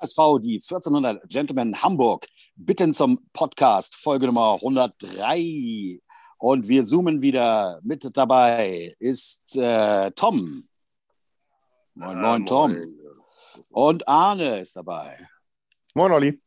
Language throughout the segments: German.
HSV, die 1400 Gentlemen Hamburg, bitten zum Podcast, Folge Nummer 103. Und wir zoomen wieder. Mit dabei ist äh, Tom. Moin, moin, Tom. Und Arne ist dabei. Moin, Olli.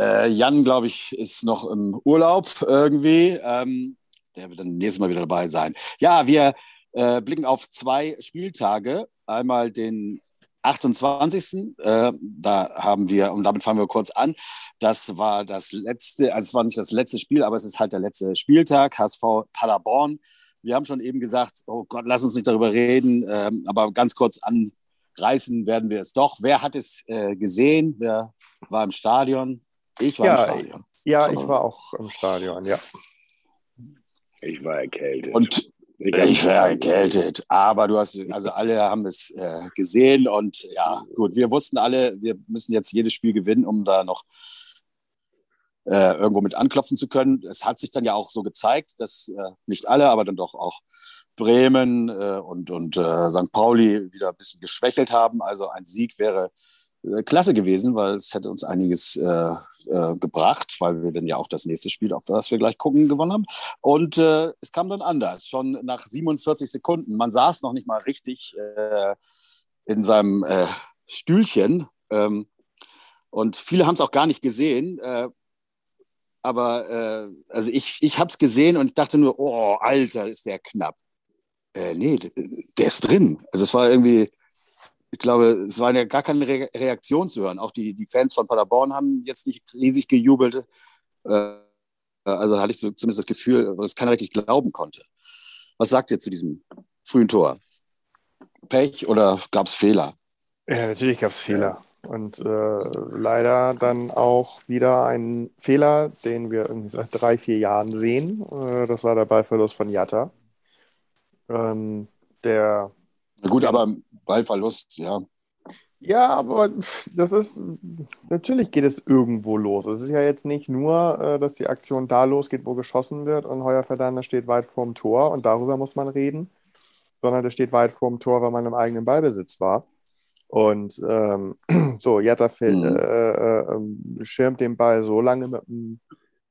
Äh, Jan, glaube ich, ist noch im Urlaub irgendwie. Ähm, der wird dann nächstes Mal wieder dabei sein. Ja, wir äh, blicken auf zwei Spieltage. Einmal den 28. Äh, da haben wir, und damit fangen wir kurz an, das war das letzte, also es war nicht das letzte Spiel, aber es ist halt der letzte Spieltag, HSV Paderborn. Wir haben schon eben gesagt, oh Gott, lass uns nicht darüber reden, ähm, aber ganz kurz anreißen werden wir es doch. Wer hat es äh, gesehen? Wer war im Stadion? Ich war ja, im Stadion. Ja, ich war auch im Stadion, ja. Ich war erkältet. Und ich wäre erkältet, aber du hast, also alle haben es äh, gesehen und ja, gut, wir wussten alle, wir müssen jetzt jedes Spiel gewinnen, um da noch äh, irgendwo mit anklopfen zu können. Es hat sich dann ja auch so gezeigt, dass äh, nicht alle, aber dann doch auch Bremen äh, und, und äh, St. Pauli wieder ein bisschen geschwächelt haben. Also ein Sieg wäre klasse gewesen, weil es hätte uns einiges äh, äh, gebracht, weil wir dann ja auch das nächste Spiel, auf das wir gleich gucken, gewonnen haben. Und äh, es kam dann anders, schon nach 47 Sekunden. Man saß noch nicht mal richtig äh, in seinem äh, Stühlchen. Ähm, und viele haben es auch gar nicht gesehen. aber also ich, ich habe es gesehen und dachte nur, oh, Alter, ist der knapp. nee, der ist drin. Also es war irgendwie ich glaube, es war ja gar keine Re Reaktion zu hören. Auch die, die Fans von Paderborn haben jetzt nicht riesig gejubelt. Äh, also hatte ich so, zumindest das Gefühl, dass keiner richtig glauben konnte. Was sagt ihr zu diesem frühen Tor? Pech oder gab es Fehler? Ja, natürlich gab es Fehler. Und äh, leider dann auch wieder ein Fehler, den wir irgendwie seit drei, vier Jahren sehen. Äh, das war der Ballverlust von Jatta. Ähm, der na gut, aber Ballverlust, ja. Ja, aber das ist, natürlich geht es irgendwo los. Es ist ja jetzt nicht nur, äh, dass die Aktion da losgeht, wo geschossen wird und Heuer Verdammer steht weit vorm Tor und darüber muss man reden, sondern der steht weit vorm Tor, weil man im eigenen Ballbesitz war. Und ähm, so, Jatta mhm. äh, äh, ähm, schirmt den Ball so lange mit dem,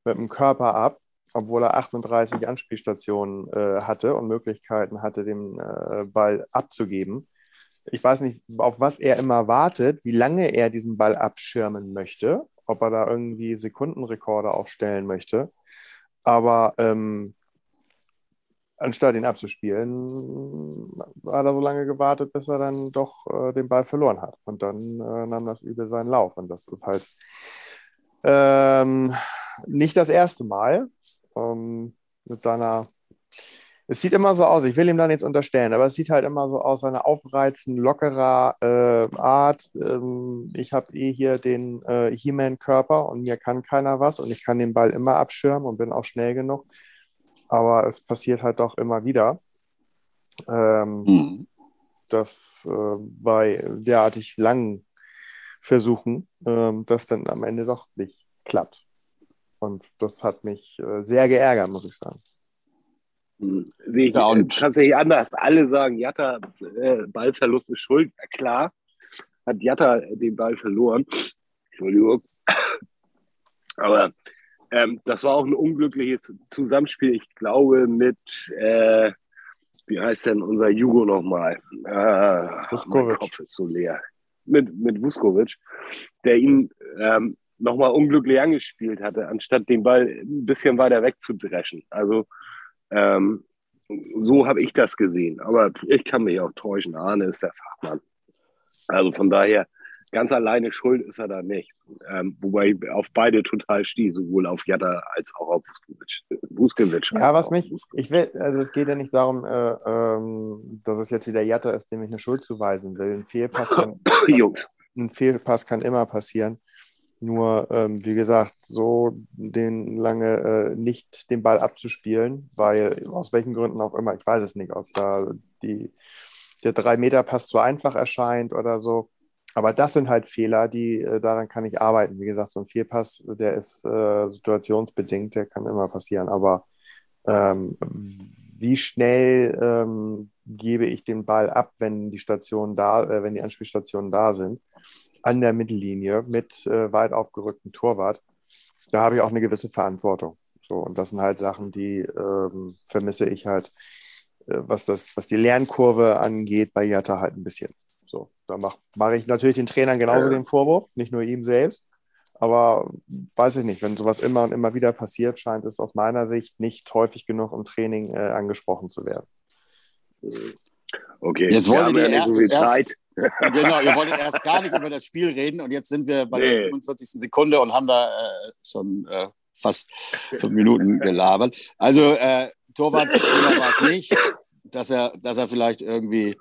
mit dem Körper ab, obwohl er 38 Anspielstationen äh, hatte und Möglichkeiten hatte, den äh, Ball abzugeben. Ich weiß nicht, auf was er immer wartet, wie lange er diesen Ball abschirmen möchte, ob er da irgendwie Sekundenrekorde aufstellen möchte. Aber ähm, anstatt ihn abzuspielen, hat er so lange gewartet, bis er dann doch äh, den Ball verloren hat. Und dann äh, nahm das Übel seinen Lauf. Und das ist halt ähm, nicht das erste Mal ähm, mit seiner. Es sieht immer so aus, ich will ihm da nichts unterstellen, aber es sieht halt immer so aus, seine aufreizend, lockerer äh, Art. Ähm, ich habe eh hier den äh, He-Man-Körper und mir kann keiner was und ich kann den Ball immer abschirmen und bin auch schnell genug. Aber es passiert halt doch immer wieder. Ähm, mhm. dass äh, bei derartig langen Versuchen ähm, das dann am Ende doch nicht klappt. Und das hat mich äh, sehr geärgert, muss ich sagen. Hm, sehe ich ja, und tatsächlich anders. Alle sagen, Jatta, äh, Ballverlust ist schuld. Ja, klar, hat Jatta den Ball verloren. Entschuldigung. Aber ähm, das war auch ein unglückliches Zusammenspiel, ich glaube, mit, äh, wie heißt denn unser Jugo nochmal? Äh, mein Kopf ist so leer. Mit, mit Vuskovic, der ihn ähm, nochmal unglücklich angespielt hatte, anstatt den Ball ein bisschen weiter wegzudreschen. Also ähm, so habe ich das gesehen. Aber ich kann mich auch täuschen. Arne ist der Fachmann. Also von daher, ganz alleine schuld ist er da nicht. Ähm, wobei ich auf beide total stehe, sowohl auf Jatta als auch auf Vuskovic. Ja, was mich, ich will, also es geht ja nicht darum, äh, ähm, dass es jetzt wieder Jatta ist, dem ich eine Schuld zuweisen will. Ein Fehlpass kann, ein Fehlpass kann immer passieren. Nur, ähm, wie gesagt, so den lange äh, nicht den Ball abzuspielen, weil aus welchen Gründen auch immer, ich weiß es nicht, ob da die, der 3-Meter-Pass zu einfach erscheint oder so. Aber das sind halt Fehler, die äh, daran kann ich arbeiten. Wie gesagt, so ein Vierpass, der ist äh, situationsbedingt, der kann immer passieren. Aber ähm, wie schnell ähm, gebe ich den Ball ab, wenn die Stationen da, äh, wenn die Anspielstationen da sind? An der Mittellinie mit äh, weit aufgerücktem Torwart. Da habe ich auch eine gewisse Verantwortung. So, und das sind halt Sachen, die ähm, vermisse ich halt, äh, was, das, was die Lernkurve angeht, bei Jatta halt ein bisschen. So, da mache mach ich natürlich den Trainern genauso den Vorwurf, nicht nur ihm selbst. Aber weiß ich nicht, wenn sowas immer und immer wieder passiert, scheint es aus meiner Sicht nicht häufig genug im Training äh, angesprochen zu werden. Okay, jetzt wollen wir ja nicht so viel erst, Zeit. Genau, ihr wolltet erst gar nicht über das Spiel reden und jetzt sind wir bei nee. der 47. Sekunde und haben da äh, schon äh, fast fünf Minuten gelabert. Also äh, Torwart war es nicht, dass er, dass er vielleicht irgendwie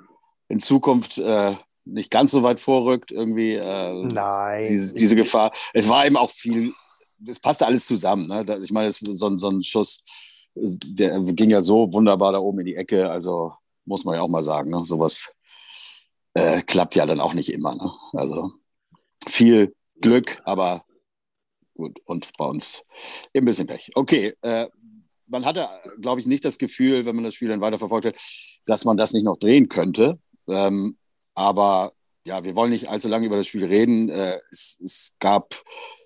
in Zukunft äh, nicht ganz so weit vorrückt, irgendwie äh, Nein. Diese, diese, Gefahr. Es war eben auch viel, es passte alles zusammen. Ne? Ich meine, so, so ein Schuss, der ging ja so wunderbar da oben in die Ecke, also muss man ja auch mal sagen, ne? sowas äh, klappt ja dann auch nicht immer. Ne? Also viel Glück, aber gut, und bei uns ein bisschen Pech. Okay, äh, man hatte, glaube ich, nicht das Gefühl, wenn man das Spiel dann weiterverfolgt hat, dass man das nicht noch drehen könnte. Ähm, aber ja, wir wollen nicht allzu lange über das Spiel reden. Äh, es, es, gab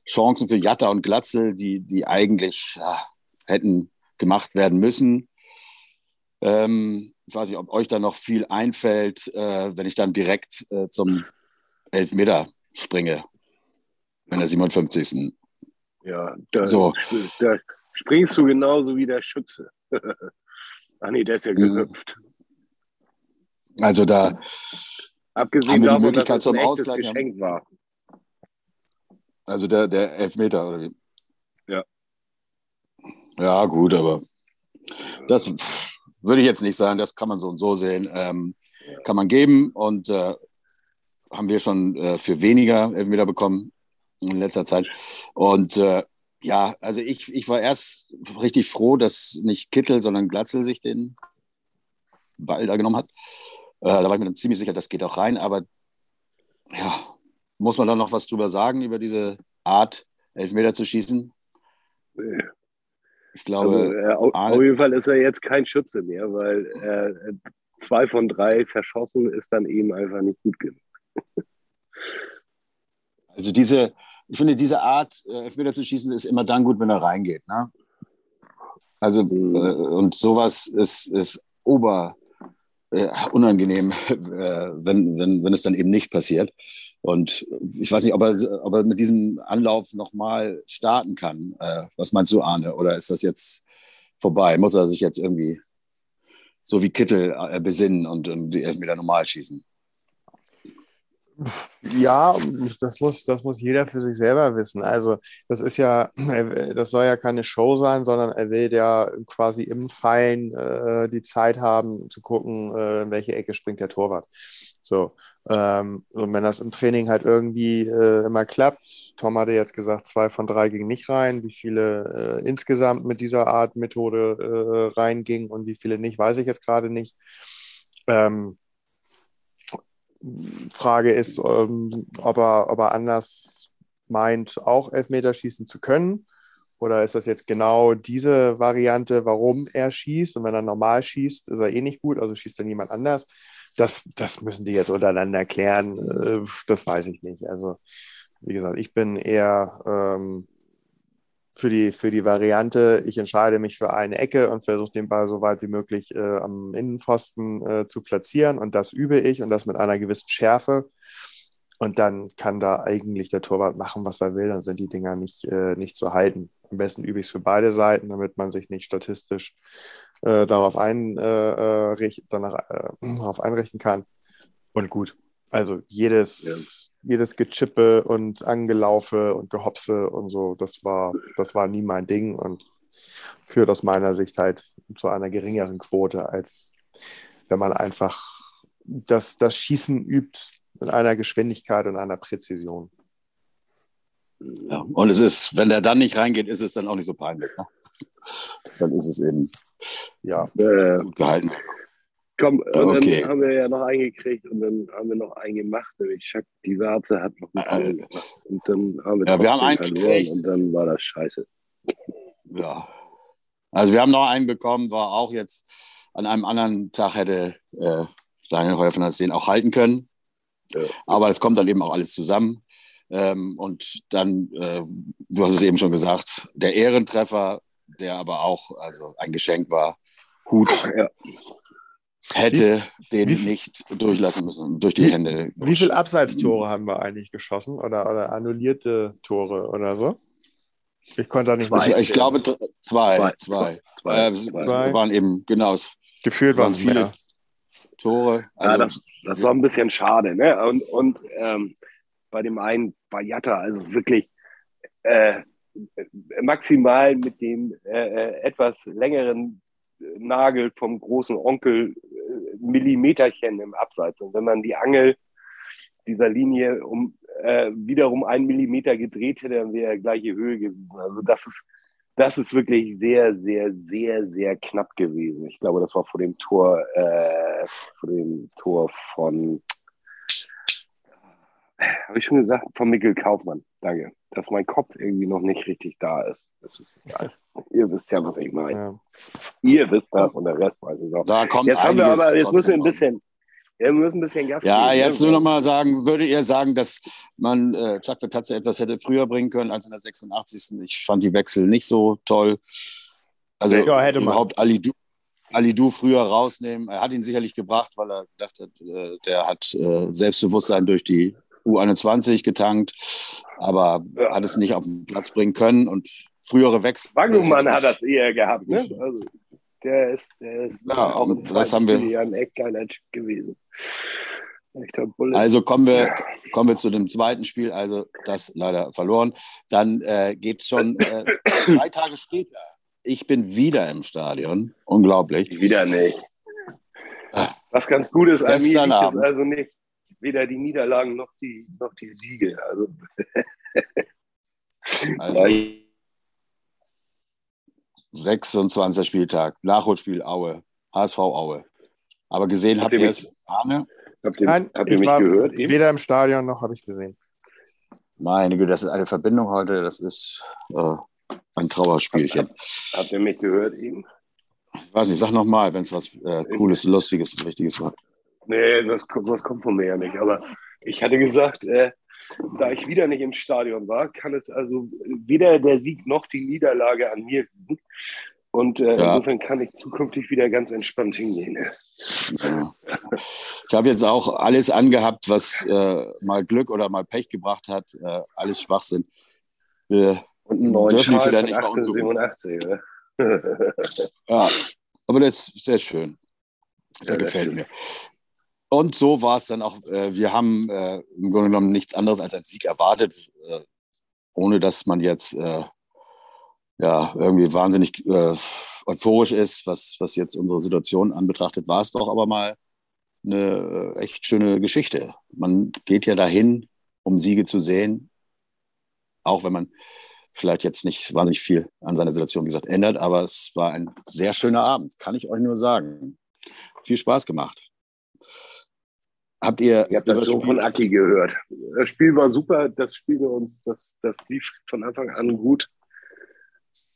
Chancen für Jatta und Glatzel, die, die eigentlich ja, hätten gemacht werden müssen. Ähm, ich weiß nicht, ob euch da noch viel einfällt, äh, wenn ich dann direkt äh, zum Elfmeter springe, in der 57. Ja, da, so. da springst du genauso wie der Schütze. Ach nee, der ist ja mhm. gehüpft. Also da Abgesehen haben wir davon, die Möglichkeit dass zum Ausgleich. Geschenk war. Also der, der Elfmeter, oder wie? Ja. Ja, gut, aber das würde ich jetzt nicht sagen. Das kann man so und so sehen. Ähm, kann man geben und äh, haben wir schon äh, für weniger Elfmeter bekommen in letzter Zeit. Und äh, ja, also ich, ich war erst richtig froh, dass nicht Kittel, sondern Glatzel sich den Ball da genommen hat. Äh, da war ich mir ziemlich sicher, das geht auch rein. Aber ja, muss man da noch was drüber sagen, über diese Art, Elfmeter zu schießen? Ich glaube, also, äh, auf, jeden Fall ist er jetzt kein Schütze mehr, weil äh, zwei von drei verschossen ist dann eben einfach nicht gut genug. Also diese, ich finde, diese Art, äh, Elfmeter zu schießen, ist immer dann gut, wenn er reingeht. Ne? Also, mhm. äh, und sowas ist, ist ober, äh, unangenehm, äh, wenn, wenn, wenn es dann eben nicht passiert. Und ich weiß nicht, ob er, ob er mit diesem Anlauf nochmal starten kann. Äh, was meinst du, Arne? Oder ist das jetzt vorbei? Muss er sich jetzt irgendwie so wie Kittel äh, besinnen und, und Elfmeter normal schießen? Ja, das muss, das muss jeder für sich selber wissen. Also, das ist ja, das soll ja keine Show sein, sondern er will ja quasi im Fallen äh, die Zeit haben, zu gucken, äh, in welche Ecke springt der Torwart. So, ähm, und wenn das im Training halt irgendwie äh, immer klappt, Tom hatte jetzt gesagt, zwei von drei gingen nicht rein, wie viele äh, insgesamt mit dieser Art Methode äh, reingingen und wie viele nicht, weiß ich jetzt gerade nicht. Ähm, Frage ist, ähm, ob, er, ob er anders meint, auch Elfmeter schießen zu können. Oder ist das jetzt genau diese Variante, warum er schießt? Und wenn er normal schießt, ist er eh nicht gut, also schießt dann jemand anders. Das, das müssen die jetzt untereinander klären. Äh, das weiß ich nicht. Also, wie gesagt, ich bin eher ähm, für die, für die Variante, ich entscheide mich für eine Ecke und versuche den Ball so weit wie möglich äh, am Innenpfosten äh, zu platzieren. Und das übe ich und das mit einer gewissen Schärfe. Und dann kann da eigentlich der Torwart machen, was er will. Dann sind die Dinger nicht, äh, nicht zu halten. Am besten übe ich es für beide Seiten, damit man sich nicht statistisch äh, darauf, ein, äh, äh, danach, darauf einrichten kann. Und gut, also jedes, ja. jedes Gechippe und Angelaufe und Gehopse und so, das war, das war nie mein Ding und führt aus meiner Sicht halt zu einer geringeren Quote, als wenn man einfach das, das Schießen übt mit einer Geschwindigkeit und einer Präzision. Ja, und es ist, wenn der dann nicht reingeht, ist es dann auch nicht so peinlich. Ne? Dann ist es eben ja, äh, gut gehalten. Komm, und okay. dann haben wir ja noch eingekriegt und dann haben wir noch einen gemacht, nämlich Chuck die Warte hat noch einen äh, gemacht. Und dann haben wir, ja, wir haben einen gekriegt. und dann war das scheiße. Ja. Also wir haben noch einen bekommen, war auch jetzt an einem anderen Tag hätte äh, Daniel Heuer von der den auch halten können. Ja. Aber es kommt dann eben auch alles zusammen. Ähm, und dann, äh, du hast es eben schon gesagt, der Ehrentreffer, der aber auch also ein Geschenk war. Hut. Ja. Hätte wie, den wie, nicht durchlassen müssen, durch die wie, Hände. Wie viele Abseitstore haben wir eigentlich geschossen oder, oder annullierte Tore oder so? Ich konnte da nicht zwei. Ich, ich glaube zwei. Zwei. Zwei. zwei. Äh, zwei. waren eben, genau. Gefühlt waren es viele mehr. Tore. Also, ja, das, das war ein bisschen schade. Ne? Und, und ähm, bei dem einen, bei Jatta, also wirklich äh, maximal mit dem äh, äh etwas längeren Nagel vom großen Onkel äh, Millimeterchen im Abseits. Und wenn man die Angel dieser Linie um äh, wiederum einen Millimeter gedreht hätte, dann wäre gleiche Höhe gewesen. Also das ist, das ist wirklich sehr, sehr, sehr, sehr knapp gewesen. Ich glaube, das war vor dem Tor, äh, vor dem Tor von habe ich schon gesagt, von Mikkel Kaufmann. Danke. Dass mein Kopf irgendwie noch nicht richtig da ist. Das ist egal. Ihr wisst ja, was ich meine. Ja. Ihr wisst das und der Rest weiß es auch. Da kommt jetzt haben wir aber, jetzt müssen wir ein bisschen, wir müssen ein bisschen Gas Ja, geben, jetzt nur noch mal sagen, würdet ihr sagen, dass man äh, Chuck Tatze etwas hätte früher bringen können als in der 86. Ich fand die Wechsel nicht so toll. Also ja, hätte überhaupt Ali Du, Ali Du früher rausnehmen. Er hat ihn sicherlich gebracht, weil er gedacht hat, äh, der hat äh, Selbstbewusstsein durch die U21 getankt, aber ja. hat es nicht auf den Platz bringen können und frühere Wechsel. Wangemann hat das eher gehabt, ne? Also, der ist, der ist ja, auch in was haben wir? Jahren echt geiler Typ gewesen. Also kommen wir, kommen wir zu dem zweiten Spiel, also das leider verloren. Dann äh, geht es schon äh, drei Tage später. Ich bin wieder im Stadion. Unglaublich. Wieder nicht. Ah. Was ganz gut ist, Gestern ist also nicht weder die Niederlagen noch die, noch die Siege. Also, also 26. Spieltag, Nachholspiel Aue, HSV Aue. Aber gesehen habt, habt ihr es, Arne? Habt ihr, Nein, habt ihr mich gehört? Eben? Weder im Stadion noch habe ich es gesehen. Meine Güte, das ist eine Verbindung heute, das ist äh, ein Trauerspielchen. Habt ihr mich gehört eben? Ich weiß nicht, sag nochmal, wenn es was äh, Cooles, Lustiges, Wichtiges war. Nee, das, das kommt von mir ja nicht. Aber ich hatte gesagt, äh, da ich wieder nicht im Stadion war, kann es also weder der Sieg noch die Niederlage an mir liegen. Und äh, ja. insofern kann ich zukünftig wieder ganz entspannt hingehen. Ja. Ich habe jetzt auch alles angehabt, was äh, mal Glück oder mal Pech gebracht hat. Äh, alles Schwachsinn. Und einen neuen Schal von 1887. ja, aber das, ist schön. Der ja, gefällt mir. Und so war es dann auch. Äh, wir haben äh, im Grunde genommen nichts anderes als einen Sieg erwartet, äh, ohne dass man jetzt äh, ja irgendwie wahnsinnig äh, euphorisch ist, was, was jetzt unsere Situation anbetrachtet. War es doch aber mal eine äh, echt schöne Geschichte. Man geht ja dahin, um Siege zu sehen, auch wenn man vielleicht jetzt nicht wahnsinnig viel an seiner Situation, wie gesagt, ändert. Aber es war ein sehr schöner Abend, kann ich euch nur sagen. Viel Spaß gemacht. Habt ihr. Ich habe das schon von Aki gehört. Das Spiel war super, das Spiel uns, das, das lief von Anfang an gut.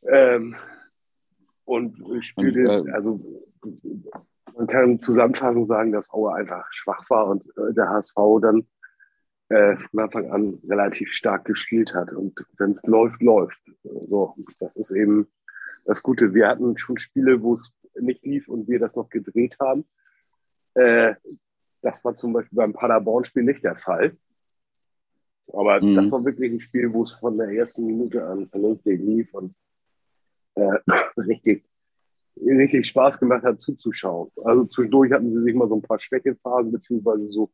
Ähm, und ich spielte, und, äh, also man kann zusammenfassend sagen, dass Aue einfach schwach war und äh, der HSV dann äh, von Anfang an relativ stark gespielt hat. Und wenn es läuft, läuft. So, das ist eben das Gute. Wir hatten schon Spiele, wo es nicht lief und wir das noch gedreht haben. Äh, das war zum Beispiel beim Paderborn-Spiel nicht der Fall. Aber mhm. das war wirklich ein Spiel, wo es von der ersten Minute an vernünftig lief und äh, richtig, richtig Spaß gemacht hat zuzuschauen. Also zwischendurch hatten sie sich mal so ein paar Schwächephasen beziehungsweise so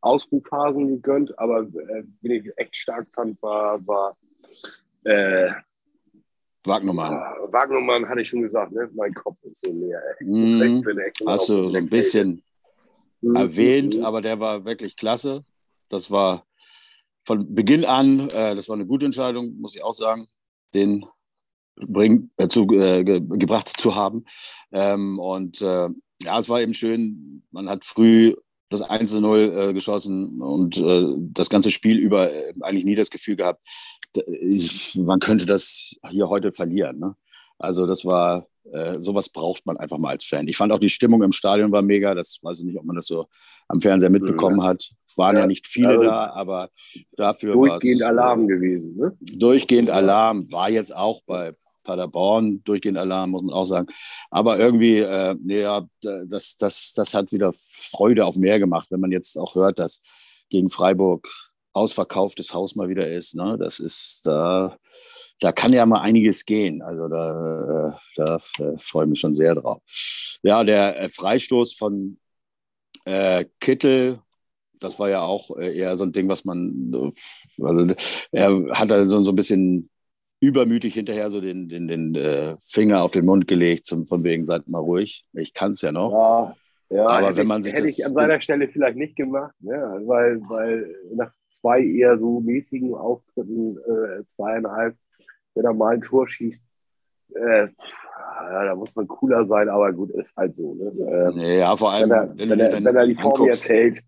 Ausrufphasen gegönnt, aber äh, wen ich echt stark fand, war, war äh, Wagnermann. Wagnermann hatte ich schon gesagt, ne? mein Kopf ist so leer. Mm, hast du so ein bisschen. Erwähnt, aber der war wirklich klasse. Das war von Beginn an, äh, das war eine gute Entscheidung, muss ich auch sagen, den bring, äh, zu, äh, ge, gebracht zu haben. Ähm, und äh, ja, es war eben schön, man hat früh das 1-0 äh, geschossen und äh, das ganze Spiel über eigentlich nie das Gefühl gehabt, man könnte das hier heute verlieren. Ne? Also das war, äh, sowas braucht man einfach mal als Fan. Ich fand auch die Stimmung im Stadion war mega. Das weiß ich nicht, ob man das so am Fernseher mitbekommen ja. hat. waren ja, ja nicht viele also da, aber dafür war es. Durchgehend Alarm gewesen, ne? Durchgehend Alarm war jetzt auch bei Paderborn, durchgehend Alarm, muss man auch sagen. Aber irgendwie, äh, ja, das, das, das hat wieder Freude auf mehr gemacht, wenn man jetzt auch hört, dass gegen Freiburg ausverkauftes Haus mal wieder ist. Ne? Das ist, da, da kann ja mal einiges gehen. Also da, äh, da äh, freue ich mich schon sehr drauf. Ja, der äh, Freistoß von äh, Kittel, das war ja auch eher so ein Ding, was man, also er hat da so, so ein bisschen übermütig hinterher so den, den, den äh, Finger auf den Mund gelegt, zum, von wegen, seid mal ruhig, ich kann es ja noch. Ja, ja, aber hätte wenn man sich hätte das, ich an seiner Stelle vielleicht nicht gemacht, ne? weil, weil nach zwei eher so mäßigen Auftritten, äh, zweieinhalb, wenn er mal ein Tor schießt, äh, ja, da muss man cooler sein, aber gut, ist halt so. Ne? Äh, ja, vor allem, wenn er, wenn, wenn, wenn er die Form jetzt hält.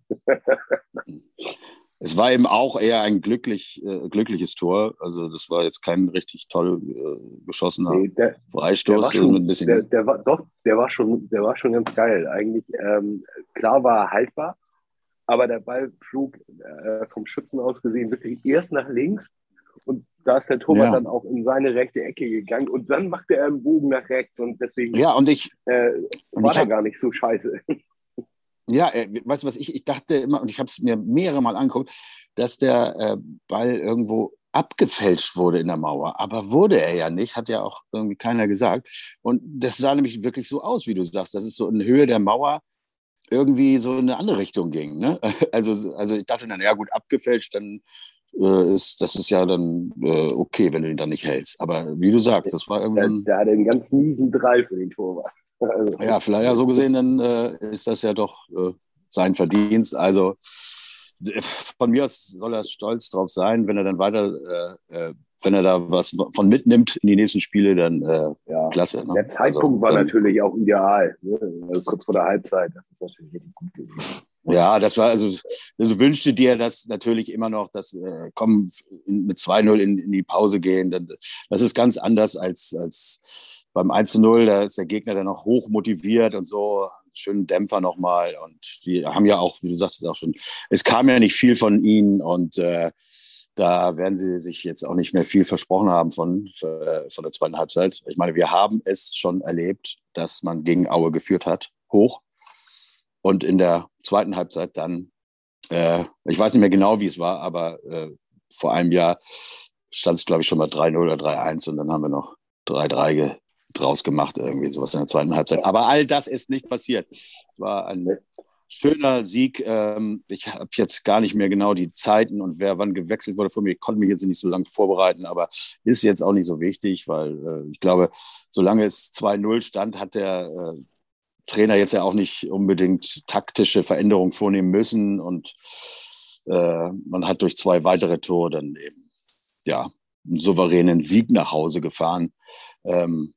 Es war eben auch eher ein glücklich, äh, glückliches Tor. Also das war jetzt kein richtig toll äh, geschossener nee, der, Freistoß. Der, schon, der, der, war, doch, der war schon, der war schon ganz geil. Eigentlich ähm, klar war er haltbar, aber der Ball flog äh, vom Schützen aus gesehen wirklich erst nach links und da ist der Torwart ja. dann auch in seine rechte Ecke gegangen und dann machte er einen Bogen nach rechts und deswegen ja, und ich, äh, war er gar nicht so scheiße. Ja, äh, weißt du was, ich, ich dachte immer, und ich habe es mir mehrere Mal angeguckt, dass der äh, Ball irgendwo abgefälscht wurde in der Mauer. Aber wurde er ja nicht, hat ja auch irgendwie keiner gesagt. Und das sah nämlich wirklich so aus, wie du sagst, dass es so in Höhe der Mauer irgendwie so in eine andere Richtung ging. Ne? Also, also ich dachte dann, ja gut, abgefälscht, dann äh, ist, das ist ja dann äh, okay, wenn du ihn dann nicht hältst. Aber wie du sagst, das war irgendwie. Der, der hatte einen ganz miesen Drei für den Torwart. Also. Ja, vielleicht ja so gesehen, dann äh, ist das ja doch äh, sein Verdienst. Also von mir aus soll er stolz drauf sein, wenn er dann weiter, äh, äh, wenn er da was von mitnimmt in die nächsten Spiele, dann äh, ja. klasse. Ne? Der Zeitpunkt also, war dann, natürlich auch ideal, ne? also kurz vor der Halbzeit. Das ist natürlich richtig gut gewesen. Ja, das war also, also wünschte dir das natürlich immer noch, dass äh, kommen mit 2-0 in, in die Pause gehen. Dann, das ist ganz anders als, als beim 1-0. Da ist der Gegner dann noch hoch motiviert und so. Schönen Dämpfer nochmal. Und die haben ja auch, wie du sagtest, auch schon, es kam ja nicht viel von ihnen und äh, da werden sie sich jetzt auch nicht mehr viel versprochen haben von, äh, von der zweiten Halbzeit. Ich meine, wir haben es schon erlebt, dass man gegen Aue geführt hat, hoch und in der zweiten Halbzeit dann, äh, ich weiß nicht mehr genau, wie es war, aber äh, vor einem Jahr stand es, glaube ich, schon mal 3-0 oder 3-1 und dann haben wir noch 3-3 draus gemacht, irgendwie sowas in der zweiten Halbzeit. Aber all das ist nicht passiert. Es war ein schöner Sieg. Ähm, ich habe jetzt gar nicht mehr genau die Zeiten und wer wann gewechselt wurde von mir. Ich konnte mich jetzt nicht so lange vorbereiten, aber ist jetzt auch nicht so wichtig, weil äh, ich glaube, solange es 2-0 stand, hat der äh, Trainer jetzt ja auch nicht unbedingt taktische Veränderungen vornehmen müssen und äh, man hat durch zwei weitere Tore dann eben ja einen souveränen Sieg nach Hause gefahren. Ähm,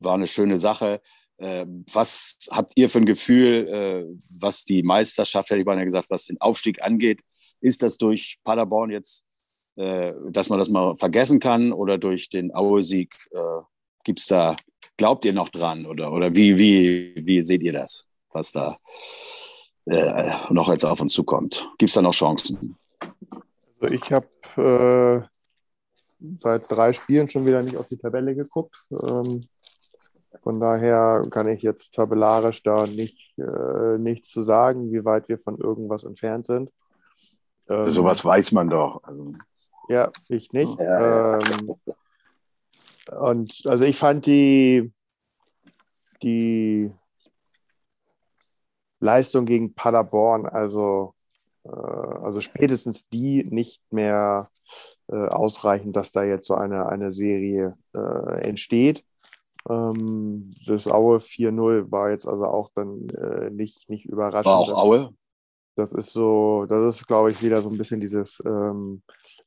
war eine schöne Sache. Äh, was habt ihr für ein Gefühl, äh, was die Meisterschaft, hätte ich mal gesagt, was den Aufstieg angeht? Ist das durch Paderborn jetzt, äh, dass man das mal vergessen kann oder durch den Aue-Sieg? Gibt es da Glaubt ihr noch dran oder, oder wie, wie, wie seht ihr das, was da äh, noch jetzt auf uns zukommt? Gibt es da noch Chancen? Also ich habe äh, seit drei Spielen schon wieder nicht auf die Tabelle geguckt. Ähm, von daher kann ich jetzt tabellarisch da nicht, äh, nichts zu sagen, wie weit wir von irgendwas entfernt sind. Ähm, sowas weiß man doch. Also. Ja, ich nicht. Ja. Ähm, und also ich fand die, die Leistung gegen Paderborn, also, äh, also spätestens die nicht mehr äh, ausreichend, dass da jetzt so eine, eine Serie äh, entsteht. Ähm, das Aue 4-0 war jetzt also auch dann äh, nicht, nicht überraschend. War auch Aue? Das ist so, das ist, glaube ich, wieder so ein bisschen dieses ähm,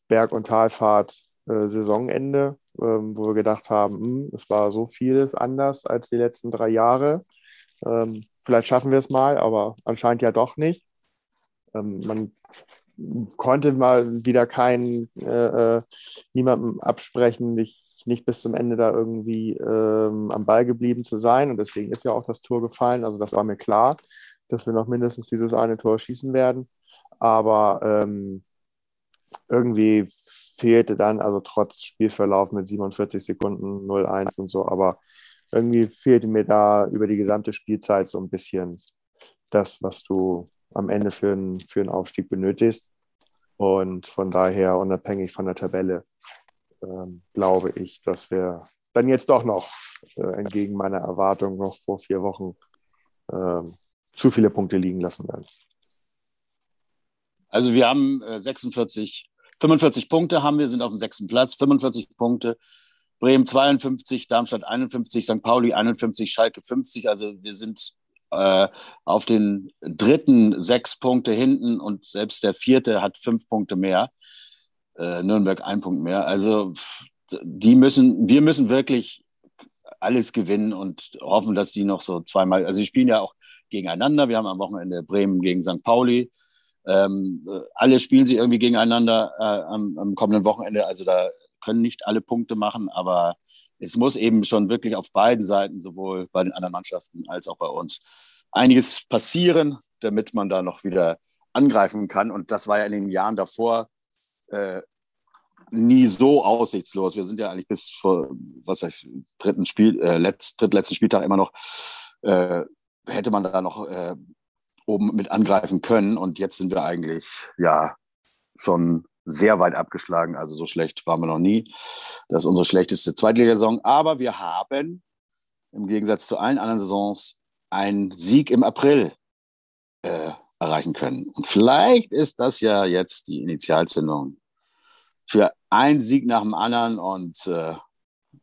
Berg- und Talfahrt äh, ähm, wo wir gedacht haben, hm, es war so vieles anders als die letzten drei Jahre. Ähm, vielleicht schaffen wir es mal, aber anscheinend ja doch nicht. Ähm, man konnte mal wieder keinen, äh, äh, niemandem absprechen, nicht, nicht bis zum Ende da irgendwie ähm, am Ball geblieben zu sein. Und deswegen ist ja auch das Tor gefallen. Also das war mir klar, dass wir noch mindestens dieses eine Tor schießen werden. Aber ähm, irgendwie fehlte dann, also trotz Spielverlauf mit 47 Sekunden 0-1 und so, aber irgendwie fehlte mir da über die gesamte Spielzeit so ein bisschen das, was du am Ende für, einen, für einen Aufstieg benötigst. Und von daher, unabhängig von der Tabelle, ähm, glaube ich, dass wir dann jetzt doch noch äh, entgegen meiner Erwartung noch vor vier Wochen ähm, zu viele Punkte liegen lassen werden. Also wir haben äh, 46, 45 Punkte haben wir, sind auf dem sechsten Platz, 45 Punkte. Bremen 52, Darmstadt 51, St. Pauli 51, Schalke 50. Also wir sind äh, auf den dritten sechs Punkte hinten und selbst der vierte hat fünf Punkte mehr. Äh, Nürnberg ein Punkt mehr. Also die müssen, wir müssen wirklich alles gewinnen und hoffen, dass die noch so zweimal, also sie spielen ja auch gegeneinander. Wir haben am Wochenende Bremen gegen St. Pauli. Ähm, alle spielen sie irgendwie gegeneinander äh, am, am, kommenden Wochenende. Also da können nicht alle Punkte machen, aber es muss eben schon wirklich auf beiden Seiten, sowohl bei den anderen Mannschaften als auch bei uns, einiges passieren, damit man da noch wieder angreifen kann. Und das war ja in den Jahren davor äh, nie so aussichtslos. Wir sind ja eigentlich bis vor, was heißt, dritten Spiel, äh, letzt, drittletzten Spieltag immer noch, äh, hätte man da noch äh, oben mit angreifen können. Und jetzt sind wir eigentlich, ja, schon sehr weit abgeschlagen. Also so schlecht waren wir noch nie. Das ist unsere schlechteste Zweitligasaison. Aber wir haben im Gegensatz zu allen anderen Saisons einen Sieg im April äh, erreichen können. Und vielleicht ist das ja jetzt die Initialzündung für einen Sieg nach dem anderen und äh,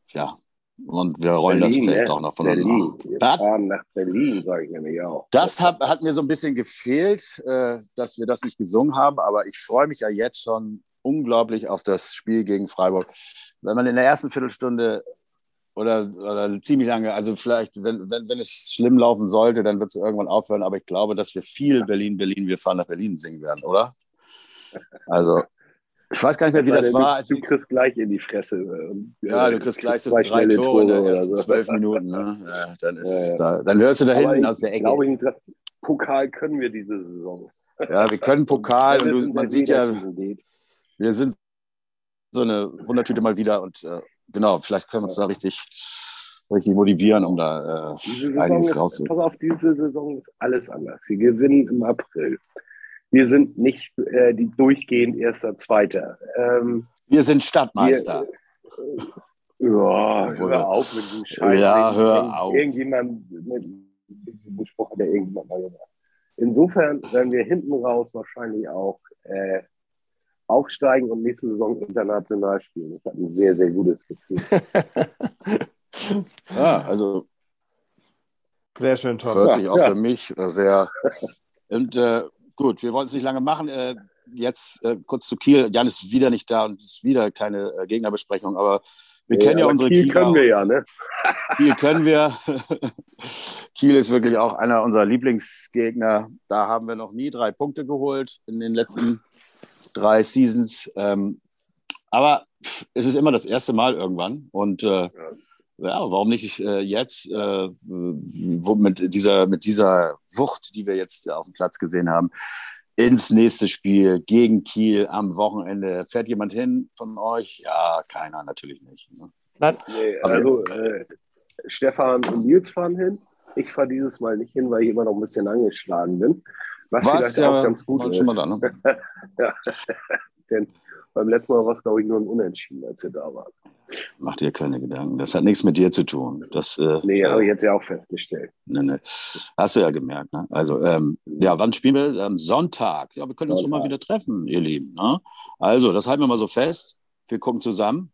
ja, und wir rollen Berlin, das Feld ne? auch noch von Berlin. Wir fahren nach Berlin, sage ich nämlich auch. Das hat, hat mir so ein bisschen gefehlt, äh, dass wir das nicht gesungen haben, aber ich freue mich ja jetzt schon unglaublich auf das Spiel gegen Freiburg. Wenn man in der ersten Viertelstunde oder, oder ziemlich lange, also vielleicht, wenn, wenn, wenn es schlimm laufen sollte, dann wird es irgendwann aufhören, aber ich glaube, dass wir viel Berlin, Berlin, wir fahren nach Berlin singen werden, oder? Also ich weiß gar nicht mehr, wie das, war. Du, du, kriegst gleich in die Fresse. Ähm, ja, du kriegst gleich so drei Tore, Tore in oder so. zwölf Minuten. Ne? Ja, dann, ist ja, ja. Da, dann hörst du da hinten aus der Ecke. Glaube ich, Pokal können wir diese Saison. Ja, wir können Pokal und du, man sieht ja, wir sind so eine Wundertüte mal wieder und äh, genau, vielleicht können wir uns da richtig, richtig motivieren, um da äh, einiges rauszuholen. Pass auf, diese Saison ist alles anders. Wir gewinnen im April. Wir sind nicht äh, die durchgehend Erster, Zweiter. Ähm, wir sind Stadtmeister. Wir, äh, ja, hör auf mit dem Scheiß. Ja, hör auf. Irgendjemand, mit dem Spruch hat ja irgendjemand mal gemacht. Insofern werden wir hinten raus wahrscheinlich auch äh, aufsteigen und nächste Saison international spielen. Ich habe ein sehr, sehr gutes Gefühl. ja, also sehr schön, Tom. Hört sich auch ja. für mich sehr. Und äh, Gut, wir wollen es nicht lange machen. Äh, jetzt äh, kurz zu Kiel. Jan ist wieder nicht da und es ist wieder keine äh, Gegnerbesprechung, aber wir ja, kennen ja unsere Kiel. Kiel können wir ja, ne? Kiel können wir. Kiel ist wirklich auch einer unserer Lieblingsgegner. Da haben wir noch nie drei Punkte geholt in den letzten drei Seasons. Ähm, aber es ist immer das erste Mal irgendwann und äh, ja ja, warum nicht äh, jetzt äh, mit, dieser, mit dieser Wucht, die wir jetzt auf dem Platz gesehen haben, ins nächste Spiel gegen Kiel am Wochenende. Fährt jemand hin von euch? Ja, keiner, natürlich nicht. Ne? Nein. Nee, also äh, Stefan und Nils fahren hin. Ich fahre dieses Mal nicht hin, weil ich immer noch ein bisschen angeschlagen bin. Was, Was vielleicht ja, auch ganz gut ist. Da, ne? ja. Denn beim letzten Mal war es, glaube ich, nur ein Unentschieden, als wir da waren. Mach dir keine Gedanken. Das hat nichts mit dir zu tun. Das, äh, nee, habe ich jetzt ja auch festgestellt. Nee, nee. Hast du ja gemerkt. Ne? Also, ähm, ja, wann spielen wir? Am Sonntag. Ja, wir können uns Sonntag. mal wieder treffen, ihr Lieben. Ne? Also, das halten wir mal so fest. Wir gucken zusammen.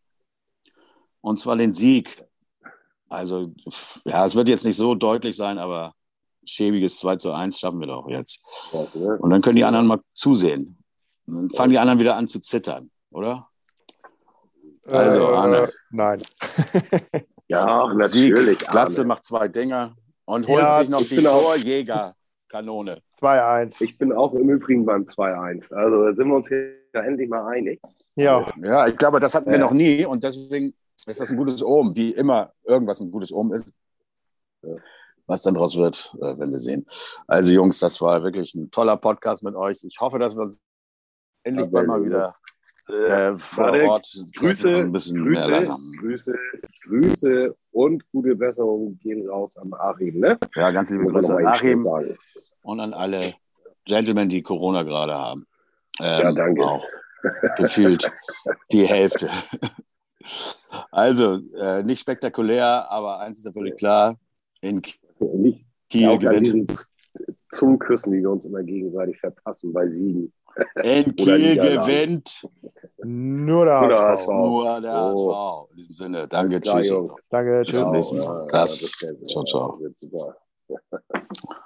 Und zwar den Sieg. Also, ja, es wird jetzt nicht so deutlich sein, aber schäbiges 2 zu 1 schaffen wir doch jetzt. Und dann können die anderen mal zusehen. Und dann fangen die anderen wieder an zu zittern, oder? Also, äh, Arne. Nein. ja, natürlich. Glatze macht zwei Dinger und holt ja, sich noch die Torjäger-Kanone. 2-1. Ich bin auch im Übrigen beim 2-1. Also da sind wir uns hier endlich mal einig. Ja. Ja, ich glaube, das hatten wir noch nie und deswegen ist das ein gutes Omen, wie immer irgendwas ein gutes Omen ist. Was dann draus wird, äh, werden wir sehen. Also Jungs, das war wirklich ein toller Podcast mit euch. Ich hoffe, dass wir uns endlich ja, mal wieder äh, vor Warte, Ort Grüße, ein bisschen Grüße, mehr lassen. Grüße, Grüße und gute Besserung gehen raus an Achim. Ne? Ja, ganz liebe Grüße an Achim und an alle Gentlemen, die Corona gerade haben. Ähm, ja, danke. Auch gefühlt die Hälfte. Also, äh, nicht spektakulär, aber eins ist ja völlig klar: in Kiel gewinnt. Zungenküssen, die wir uns immer gegenseitig verpassen bei Siegen. In Kiel gewinnt nur der HSV. Nur der HSV. In diesem Sinne, danke, tschüss. Danke, tschüss. Bis zum nächsten Mal. Das, ciao, ciao.